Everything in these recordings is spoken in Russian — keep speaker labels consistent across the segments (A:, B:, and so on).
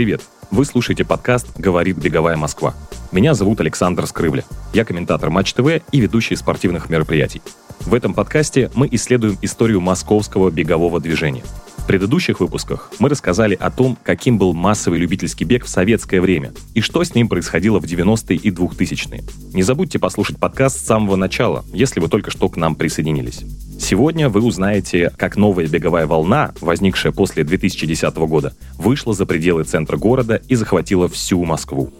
A: Привет! Вы слушаете подкаст «Говорит Беговая Москва». Меня зовут Александр Скрывля. Я комментатор Матч ТВ и ведущий спортивных мероприятий. В этом подкасте мы исследуем историю московского бегового движения. Предыдущих выпусках мы рассказали о том, каким был массовый любительский бег в советское время и что с ним происходило в 90-е и 2000-е. Не забудьте послушать подкаст с самого начала, если вы только что к нам присоединились. Сегодня вы узнаете, как новая беговая волна, возникшая после 2010 года, вышла за пределы центра города и захватила всю Москву.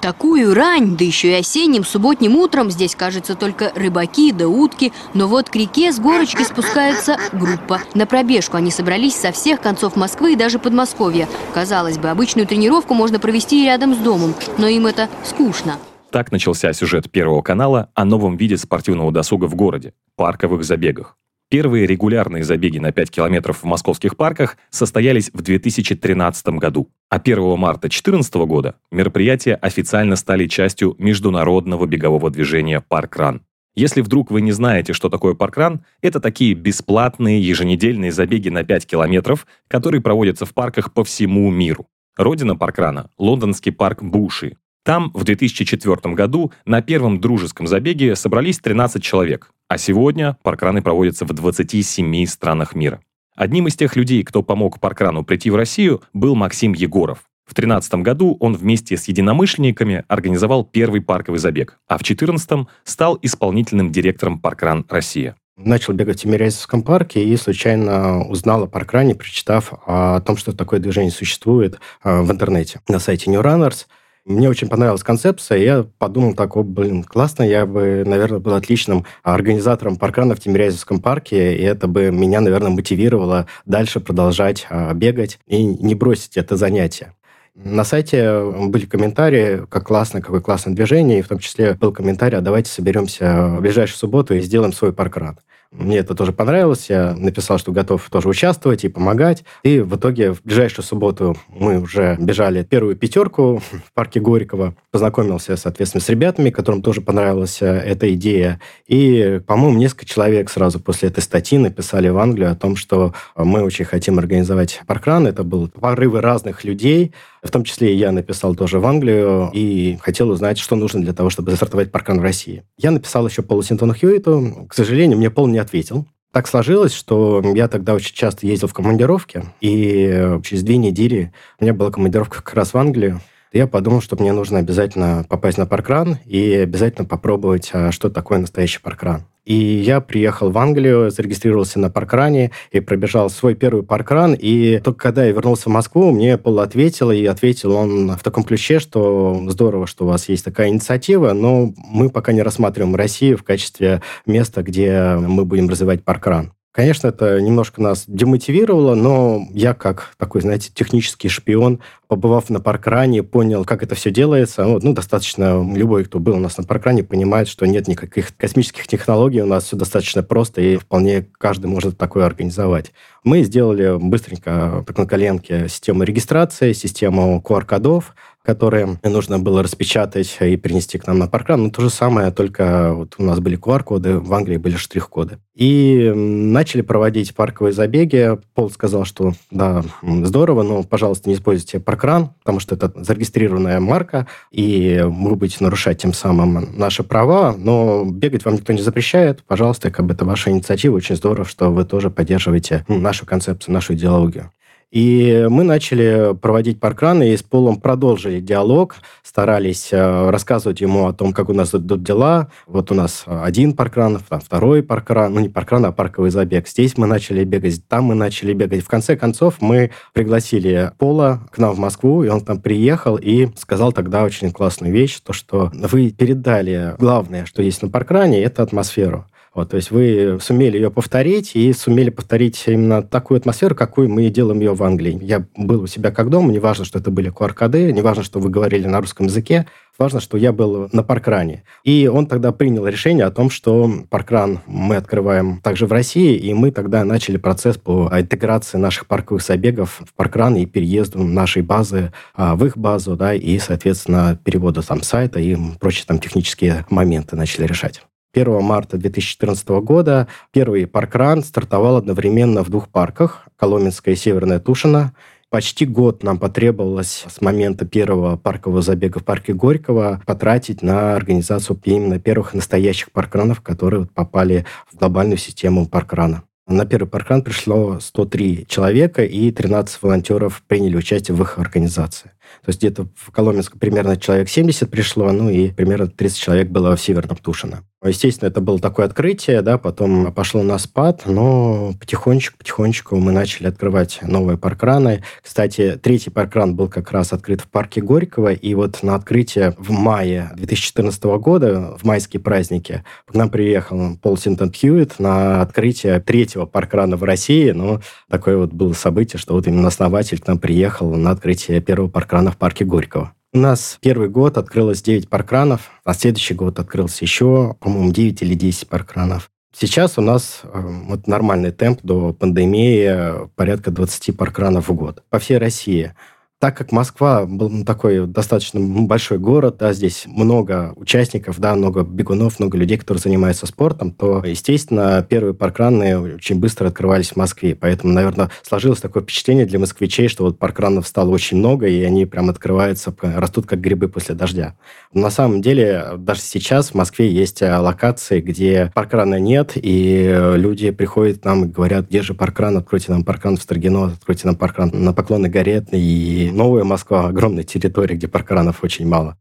B: Такую рань, да еще и осенним субботним утром здесь, кажется, только рыбаки да утки, но вот к реке с горочки спускается группа. На пробежку они собрались со всех концов Москвы и даже Подмосковья. Казалось бы, обычную тренировку можно провести рядом с домом, но им это скучно.
A: Так начался сюжет Первого канала о новом виде спортивного досуга в городе – парковых забегах. Первые регулярные забеги на 5 километров в московских парках состоялись в 2013 году. А 1 марта 2014 года мероприятия официально стали частью международного бегового движения «Паркран». Если вдруг вы не знаете, что такое паркран, это такие бесплатные еженедельные забеги на 5 километров, которые проводятся в парках по всему миру. Родина паркрана – лондонский парк Буши, там в 2004 году на первом дружеском забеге собрались 13 человек, а сегодня паркраны проводятся в 27 странах мира. Одним из тех людей, кто помог паркрану прийти в Россию, был Максим Егоров. В 2013 году он вместе с единомышленниками организовал первый парковый забег, а в 2014 стал исполнительным директором Паркран Россия.
C: Начал бегать в Тимирязевском парке и случайно узнал о паркране, прочитав о том, что такое движение существует э, в интернете на сайте New Runners. Мне очень понравилась концепция, я подумал так, о, блин, классно, я бы, наверное, был отличным организатором паркрана в Тимирязевском парке, и это бы меня, наверное, мотивировало дальше продолжать а, бегать и не бросить это занятие. На сайте были комментарии, как классно, какое классное движение, и в том числе был комментарий, а давайте соберемся в ближайшую субботу и сделаем свой паркран. Мне это тоже понравилось. Я написал, что готов тоже участвовать и помогать. И в итоге в ближайшую субботу мы уже бежали первую пятерку в парке Горького. Познакомился, соответственно, с ребятами, которым тоже понравилась э, эта идея. И, по-моему, несколько человек сразу после этой статьи написали в Англию о том, что мы очень хотим организовать паркран. Это был порывы разных людей. В том числе я написал тоже в Англию и хотел узнать, что нужно для того, чтобы застартовать паркран в России. Я написал еще Полу Синтону Хьюиту. К сожалению, мне Пол не ответил. Так сложилось, что я тогда очень часто ездил в командировки, и через две недели у меня была командировка как раз в Англию я подумал, что мне нужно обязательно попасть на паркран и обязательно попробовать, а, что такое настоящий паркран. И я приехал в Англию, зарегистрировался на паркране и пробежал свой первый паркран. И только когда я вернулся в Москву, мне Пол ответил, и ответил он в таком ключе, что здорово, что у вас есть такая инициатива, но мы пока не рассматриваем Россию в качестве места, где мы будем развивать паркран. Конечно, это немножко нас демотивировало, но я как такой, знаете, технический шпион, побывав на паркране, понял, как это все делается. Вот, ну, достаточно, любой, кто был у нас на паркране, понимает, что нет никаких космических технологий, у нас все достаточно просто, и вполне каждый может такое организовать. Мы сделали быстренько на коленке систему регистрации, систему QR-кодов, которые нужно было распечатать и принести к нам на паркран. Ну, то же самое, только вот у нас были QR-коды, в Англии были штрих-коды. И начали проводить парковые забеги. Пол сказал, что да, здорово, но, пожалуйста, не используйте паркран, потому что это зарегистрированная марка, и вы будете нарушать тем самым наши права, но бегать вам никто не запрещает. Пожалуйста, как бы это ваша инициатива. Очень здорово, что вы тоже поддерживаете нашу концепцию, нашу идеологию. И мы начали проводить паркран, и с Полом продолжили диалог, старались э, рассказывать ему о том, как у нас идут дела. Вот у нас один паркран, второй паркран, ну не паркран, а парковый забег. Здесь мы начали бегать, там мы начали бегать. В конце концов мы пригласили Пола к нам в Москву, и он там приехал и сказал тогда очень классную вещь, то, что вы передали главное, что есть на паркране, это атмосферу. Вот, то есть вы сумели ее повторить и сумели повторить именно такую атмосферу, какую мы делаем ее в Англии. Я был у себя как дома, не важно, что это были QR-коды, не важно, что вы говорили на русском языке, важно, что я был на паркране. И он тогда принял решение о том, что паркран мы открываем также в России, и мы тогда начали процесс по интеграции наших парковых забегов в паркран и переезду нашей базы а, в их базу, да, и, соответственно, перевода там сайта и прочие там технические моменты начали решать. 1 марта 2014 года первый паркран стартовал одновременно в двух парках – Коломенская и Северная Тушина. Почти год нам потребовалось с момента первого паркового забега в парке Горького потратить на организацию именно первых настоящих паркранов, которые попали в глобальную систему паркрана. На первый паркран пришло 103 человека, и 13 волонтеров приняли участие в их организации. То есть где-то в Коломенск примерно человек 70 пришло, ну и примерно 30 человек было в Северном Тушино. Естественно, это было такое открытие, да, потом пошло на спад, но потихонечку-потихонечку мы начали открывать новые паркраны. Кстати, третий паркран был как раз открыт в парке Горького, и вот на открытие в мае 2014 года, в майские праздники, к нам приехал Пол Синтон Хьюитт на открытие третьего паркрана в России, ну, такое вот было событие, что вот именно основатель к нам приехал на открытие первого паркрана в парке Горького. У нас первый год открылось 9 паркранов, а следующий год открылся еще, по-моему, 9 или 10 паркранов. Сейчас у нас э, вот нормальный темп до пандемии порядка 20 паркранов в год по всей России. Так как Москва был такой достаточно большой город, да, здесь много участников, да, много бегунов, много людей, которые занимаются спортом, то, естественно, первые паркраны очень быстро открывались в Москве. Поэтому, наверное, сложилось такое впечатление для москвичей, что вот паркранов стало очень много, и они прям открываются, растут как грибы после дождя. Но на самом деле, даже сейчас в Москве есть э, локации, где паркрана нет, и люди приходят к нам и говорят, где же паркран, откройте нам паркран в Строгино, откройте нам паркран на Поклонной горе, и новая Москва, огромная территория, где паркранов очень мало.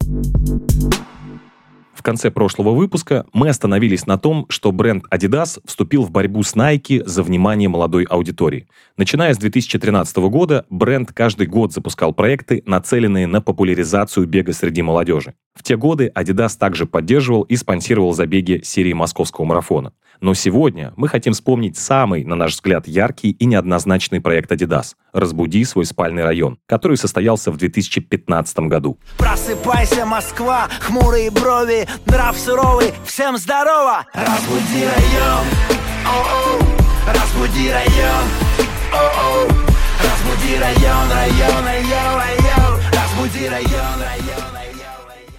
A: В конце прошлого выпуска мы остановились на том, что бренд Adidas вступил в борьбу с Nike за внимание молодой аудитории. Начиная с 2013 года бренд каждый год запускал проекты, нацеленные на популяризацию бега среди молодежи. В те годы Adidas также поддерживал и спонсировал забеги серии московского марафона. Но сегодня мы хотим вспомнить самый, на наш взгляд, яркий и неоднозначный проект Adidas «Разбуди свой спальный район», который состоялся в 2015 году.
D: Просыпайся, Москва, хмурые брови, нрав суровый, всем здорово! Разбуди район, разбуди район, разбуди район, район, район, район, разбуди район, район.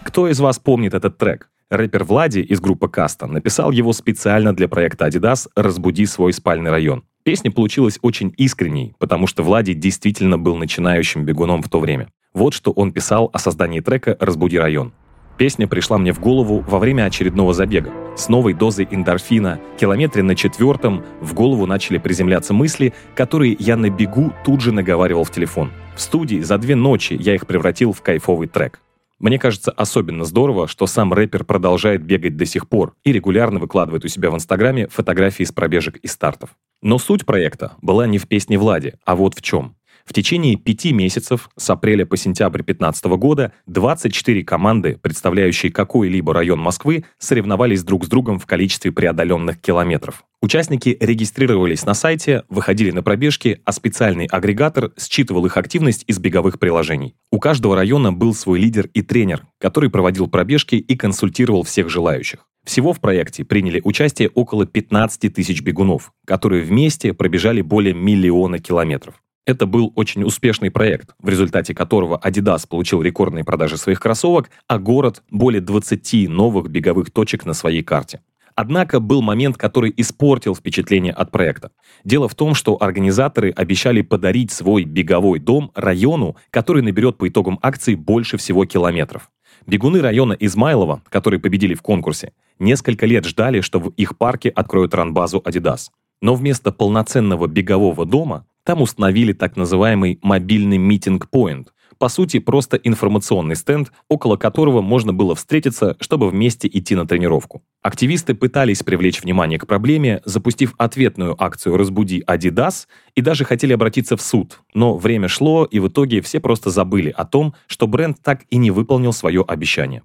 A: Кто из вас помнит этот трек? Рэпер Влади из группы Каста написал его специально для проекта Adidas «Разбуди свой спальный район». Песня получилась очень искренней, потому что Влади действительно был начинающим бегуном в то время. Вот что он писал о создании трека «Разбуди район». Песня пришла мне в голову во время очередного забега. С новой дозой эндорфина, километре на четвертом, в голову начали приземляться мысли, которые я на бегу тут же наговаривал в телефон. В студии за две ночи я их превратил в кайфовый трек. Мне кажется особенно здорово, что сам рэпер продолжает бегать до сих пор и регулярно выкладывает у себя в Инстаграме фотографии с пробежек и стартов. Но суть проекта была не в песне Влади, а вот в чем. В течение пяти месяцев, с апреля по сентябрь 2015 года, 24 команды, представляющие какой-либо район Москвы, соревновались друг с другом в количестве преодоленных километров. Участники регистрировались на сайте, выходили на пробежки, а специальный агрегатор считывал их активность из беговых приложений. У каждого района был свой лидер и тренер, который проводил пробежки и консультировал всех желающих. Всего в проекте приняли участие около 15 тысяч бегунов, которые вместе пробежали более миллиона километров. Это был очень успешный проект, в результате которого Adidas получил рекордные продажи своих кроссовок, а город – более 20 новых беговых точек на своей карте. Однако был момент, который испортил впечатление от проекта. Дело в том, что организаторы обещали подарить свой беговой дом району, который наберет по итогам акции больше всего километров. Бегуны района Измайлова, которые победили в конкурсе, несколько лет ждали, что в их парке откроют ранбазу Adidas. Но вместо полноценного бегового дома там установили так называемый мобильный митинг-поинт, по сути, просто информационный стенд, около которого можно было встретиться, чтобы вместе идти на тренировку. Активисты пытались привлечь внимание к проблеме, запустив ответную акцию «Разбуди Adidas» и даже хотели обратиться в суд. Но время шло, и в итоге все просто забыли о том, что бренд так и не выполнил свое обещание.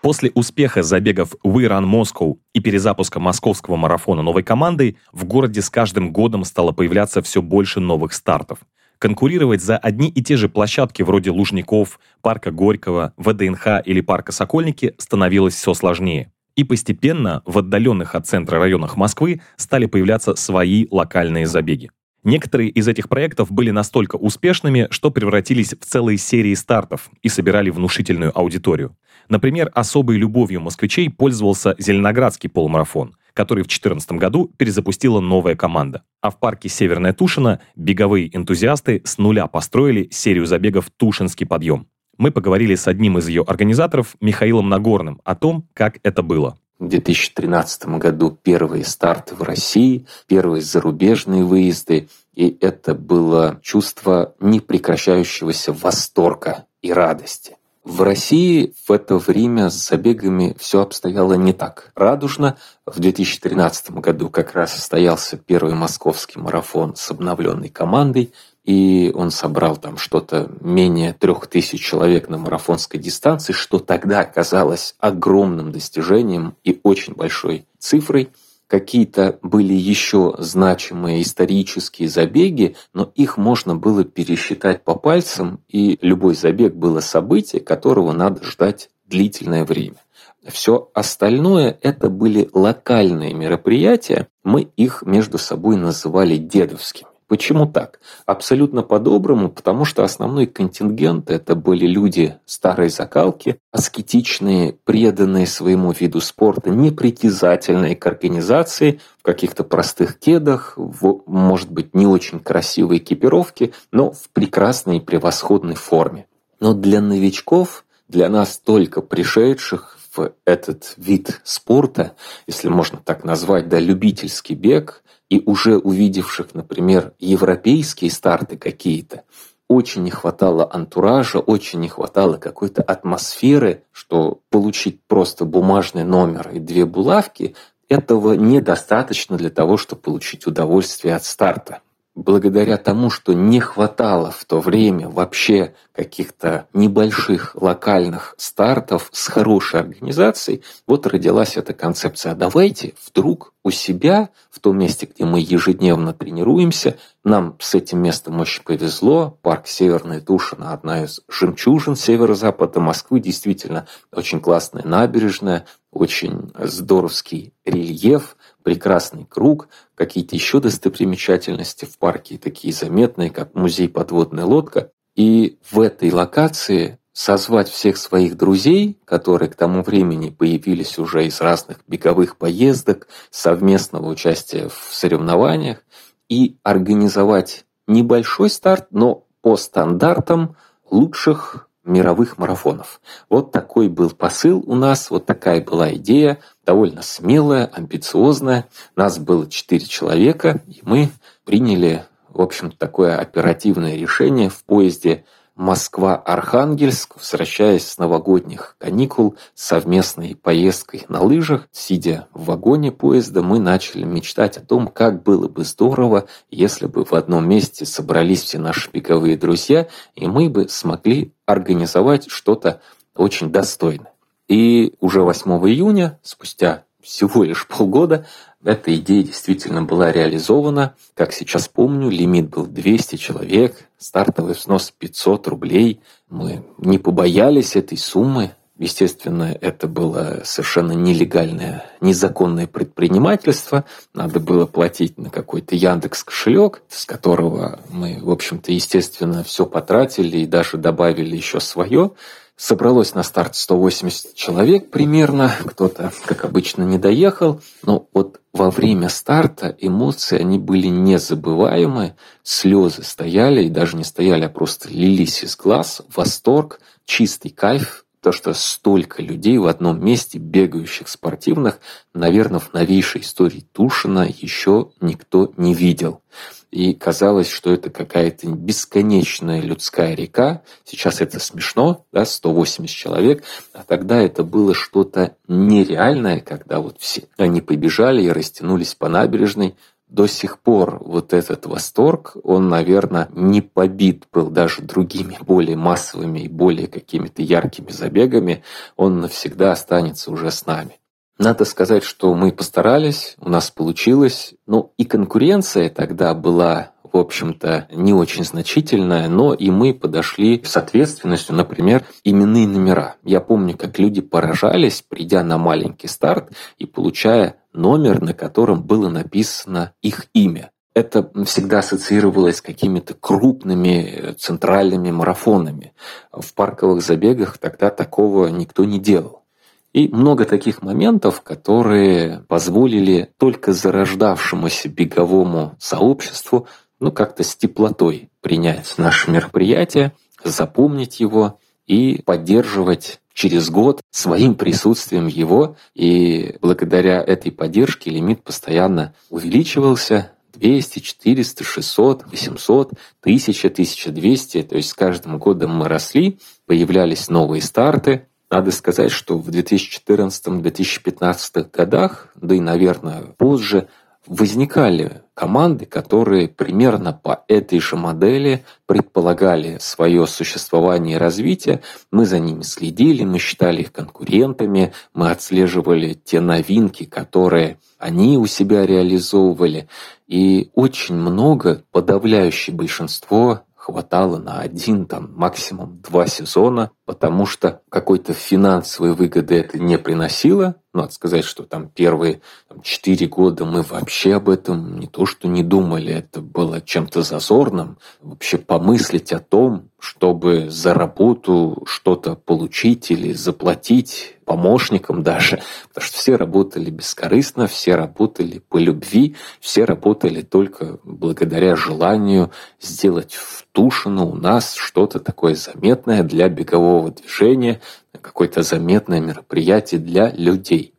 A: После успеха забегов We Run Moscow и перезапуска московского марафона новой командой, в городе с каждым годом стало появляться все больше новых стартов. Конкурировать за одни и те же площадки вроде Лужников, парка Горького, ВДНХ или парка Сокольники становилось все сложнее. И постепенно в отдаленных от центра районах Москвы стали появляться свои локальные забеги. Некоторые из этих проектов были настолько успешными, что превратились в целые серии стартов и собирали внушительную аудиторию. Например, особой любовью москвичей пользовался Зеленоградский полумарафон, который в 2014 году перезапустила новая команда. А в парке Северная Тушина беговые энтузиасты с нуля построили серию забегов «Тушинский подъем». Мы поговорили с одним из ее организаторов, Михаилом Нагорным, о том, как это было.
E: В 2013 году первые старты в России, первые зарубежные выезды, и это было чувство непрекращающегося восторга и радости. В России в это время с забегами все обстояло не так радужно. В 2013 году как раз состоялся первый московский марафон с обновленной командой, и он собрал там что-то менее трех тысяч человек на марафонской дистанции, что тогда казалось огромным достижением и очень большой цифрой – Какие-то были еще значимые исторические забеги, но их можно было пересчитать по пальцам, и любой забег было событие, которого надо ждать длительное время. Все остальное это были локальные мероприятия, мы их между собой называли дедовскими. Почему так? Абсолютно по-доброму, потому что основной контингент это были люди старой закалки, аскетичные, преданные своему виду спорта, непритязательные к организации, в каких-то простых кедах, в, может быть, не очень красивой экипировке, но в прекрасной и превосходной форме. Но для новичков, для нас только пришедших этот вид спорта, если можно так назвать, да, любительский бег, и уже увидевших, например, европейские старты какие-то, очень не хватало антуража, очень не хватало какой-то атмосферы, что получить просто бумажный номер и две булавки, этого недостаточно для того, чтобы получить удовольствие от старта благодаря тому, что не хватало в то время вообще каких-то небольших локальных стартов с хорошей организацией, вот родилась эта концепция. давайте вдруг у себя, в том месте, где мы ежедневно тренируемся, нам с этим местом очень повезло. Парк Северная Тушина – одна из жемчужин северо-запада Москвы. Действительно, очень классная набережная, очень здоровский рельеф, прекрасный круг, какие-то еще достопримечательности в парке, такие заметные, как музей «Подводная лодка». И в этой локации созвать всех своих друзей, которые к тому времени появились уже из разных беговых поездок, совместного участия в соревнованиях, и организовать небольшой старт, но по стандартам лучших мировых марафонов. Вот такой был посыл у нас, вот такая была идея, довольно смелая, амбициозная. Нас было четыре человека, и мы приняли, в общем такое оперативное решение в поезде Москва-Архангельск, возвращаясь с новогодних каникул совместной поездкой на лыжах, сидя в вагоне поезда, мы начали мечтать о том, как было бы здорово, если бы в одном месте собрались все наши беговые друзья, и мы бы смогли организовать что-то очень достойное. И уже 8 июня, спустя всего лишь полгода, эта идея действительно была реализована. Как сейчас помню, лимит был 200 человек, стартовый взнос 500 рублей. Мы не побоялись этой суммы. Естественно, это было совершенно нелегальное, незаконное предпринимательство. Надо было платить на какой-то Яндекс кошелек, с которого мы, в общем-то, естественно, все потратили и даже добавили еще свое. Собралось на старт 180 человек примерно, кто-то, как обычно, не доехал, но вот во время старта эмоции, они были незабываемы, слезы стояли, и даже не стояли, а просто лились из глаз, восторг, чистый кайф, то, что столько людей в одном месте, бегающих спортивных, наверное, в новейшей истории Тушина еще никто не видел и казалось, что это какая-то бесконечная людская река. Сейчас это смешно, да, 180 человек, а тогда это было что-то нереальное, когда вот все они побежали и растянулись по набережной. До сих пор вот этот восторг, он, наверное, не побит был даже другими более массовыми и более какими-то яркими забегами, он навсегда останется уже с нами. Надо сказать, что мы постарались, у нас получилось. Ну и конкуренция тогда была в общем-то, не очень значительная, но и мы подошли с ответственностью, например, именные номера. Я помню, как люди поражались, придя на маленький старт и получая номер, на котором было написано их имя. Это всегда ассоциировалось с какими-то крупными центральными марафонами. В парковых забегах тогда такого никто не делал. И много таких моментов, которые позволили только зарождавшемуся беговому сообществу ну, как-то с теплотой принять наше мероприятие, запомнить его и поддерживать через год своим присутствием его. И благодаря этой поддержке лимит постоянно увеличивался, 200, 400, 600, 800, 1000, 1200. То есть с каждым годом мы росли, появлялись новые старты. Надо сказать, что в 2014-2015 годах, да и, наверное, позже, возникали команды, которые примерно по этой же модели предполагали свое существование и развитие. Мы за ними следили, мы считали их конкурентами, мы отслеживали те новинки, которые они у себя реализовывали. И очень много, подавляющее большинство хватало на один, там, максимум два сезона, потому что какой-то финансовой выгоды это не приносило. Надо сказать, что там первые четыре года мы вообще об этом не то что не думали, это было чем-то зазорным. Вообще помыслить о том, чтобы за работу что-то получить или заплатить помощникам даже, потому что все работали бескорыстно, все работали по любви, все работали только благодаря желанию сделать в Тушино у нас что-то такое заметное для бегового движения, какое-то заметное мероприятие для людей.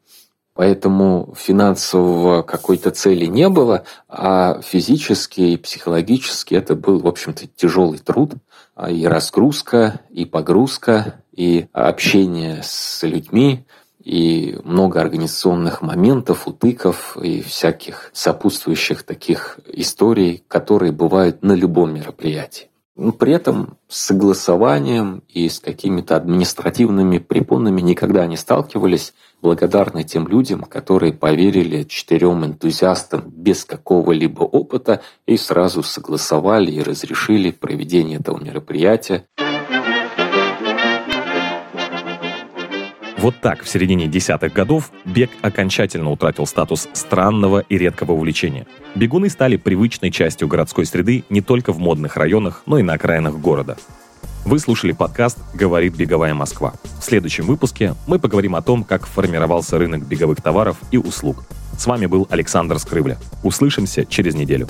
E: Поэтому финансового какой-то цели не было, а физически и психологически это был, в общем-то, тяжелый труд, а и разгрузка, и погрузка, и общение с людьми, и много организационных моментов, утыков и всяких сопутствующих таких историй, которые бывают на любом мероприятии. Но при этом с согласованием и с какими-то административными препонами никогда не сталкивались, благодарны тем людям, которые поверили четырем энтузиастам без какого-либо опыта и сразу согласовали и разрешили проведение этого мероприятия.
A: Вот так в середине десятых годов бег окончательно утратил статус странного и редкого увлечения. Бегуны стали привычной частью городской среды не только в модных районах, но и на окраинах города. Вы слушали подкаст «Говорит беговая Москва». В следующем выпуске мы поговорим о том, как формировался рынок беговых товаров и услуг. С вами был Александр Скрывля. Услышимся через неделю.